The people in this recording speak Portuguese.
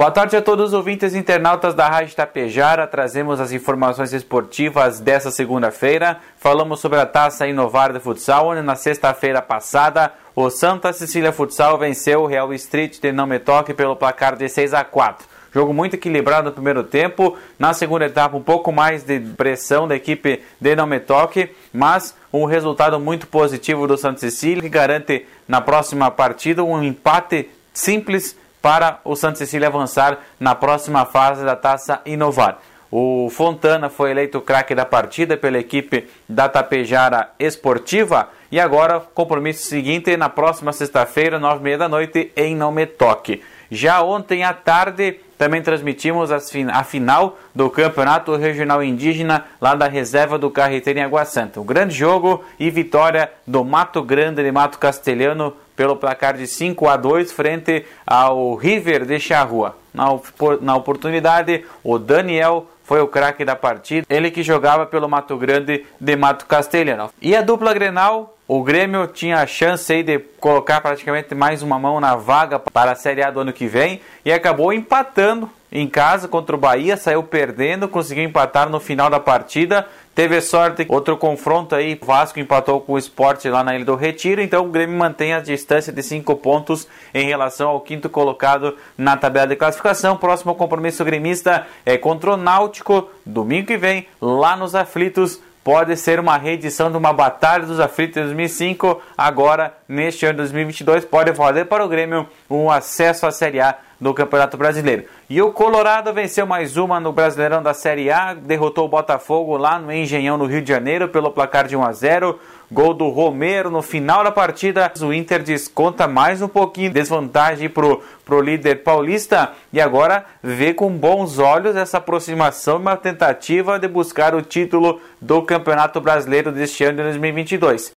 Boa tarde a todos os ouvintes internautas da Rádio Tapejara. Trazemos as informações esportivas dessa segunda-feira. Falamos sobre a taça Inovar de Futsal, onde na sexta-feira passada o Santa Cecília Futsal venceu o Real Street de Não Me Toque pelo placar de 6 a 4. Jogo muito equilibrado no primeiro tempo. Na segunda etapa, um pouco mais de pressão da equipe de Não Me Toque, mas um resultado muito positivo do Santa Cecília, que garante na próxima partida um empate simples para o Santa Cecília avançar na próxima fase da Taça Inovar. O Fontana foi eleito craque da partida pela equipe da Tapejara Esportiva. E agora, compromisso seguinte na próxima sexta-feira, nove e meia da noite, em Não Me Toque. Já ontem à tarde, também transmitimos a final do Campeonato Regional Indígena lá da reserva do Carreteiro em Água Santa. Um grande jogo e vitória do Mato Grande de Mato Castelhano pelo placar de 5 a 2 frente ao River de Charrua. Na, na oportunidade, o Daniel foi o craque da partida, ele que jogava pelo Mato Grande de Mato Castelhano. E a dupla Grenal, o Grêmio tinha a chance aí de colocar praticamente mais uma mão na vaga para a Série A do ano que vem e acabou empatando em casa contra o Bahia, saiu perdendo, conseguiu empatar no final da partida. Teve sorte, outro confronto aí, Vasco empatou com o Sport lá na Ilha do Retiro, então o Grêmio mantém a distância de 5 pontos em relação ao quinto colocado na tabela de classificação. Próximo compromisso gremista é contra o Náutico, domingo que vem, lá nos Aflitos pode ser uma reedição de uma Batalha dos Aflitos de 2005. Agora, neste ano de 2022, pode valer para o Grêmio um acesso à Série A do Campeonato Brasileiro. E o Colorado venceu mais uma no Brasileirão da Série A, derrotou o Botafogo lá no Engenhão, no Rio de Janeiro, pelo placar de 1 a 0. Gol do Romero no final da partida. O Inter desconta mais um pouquinho desvantagem pro, pro líder paulista e agora vê com bons olhos essa aproximação e uma tentativa de buscar o título do Campeonato Brasileiro deste ano de 2022.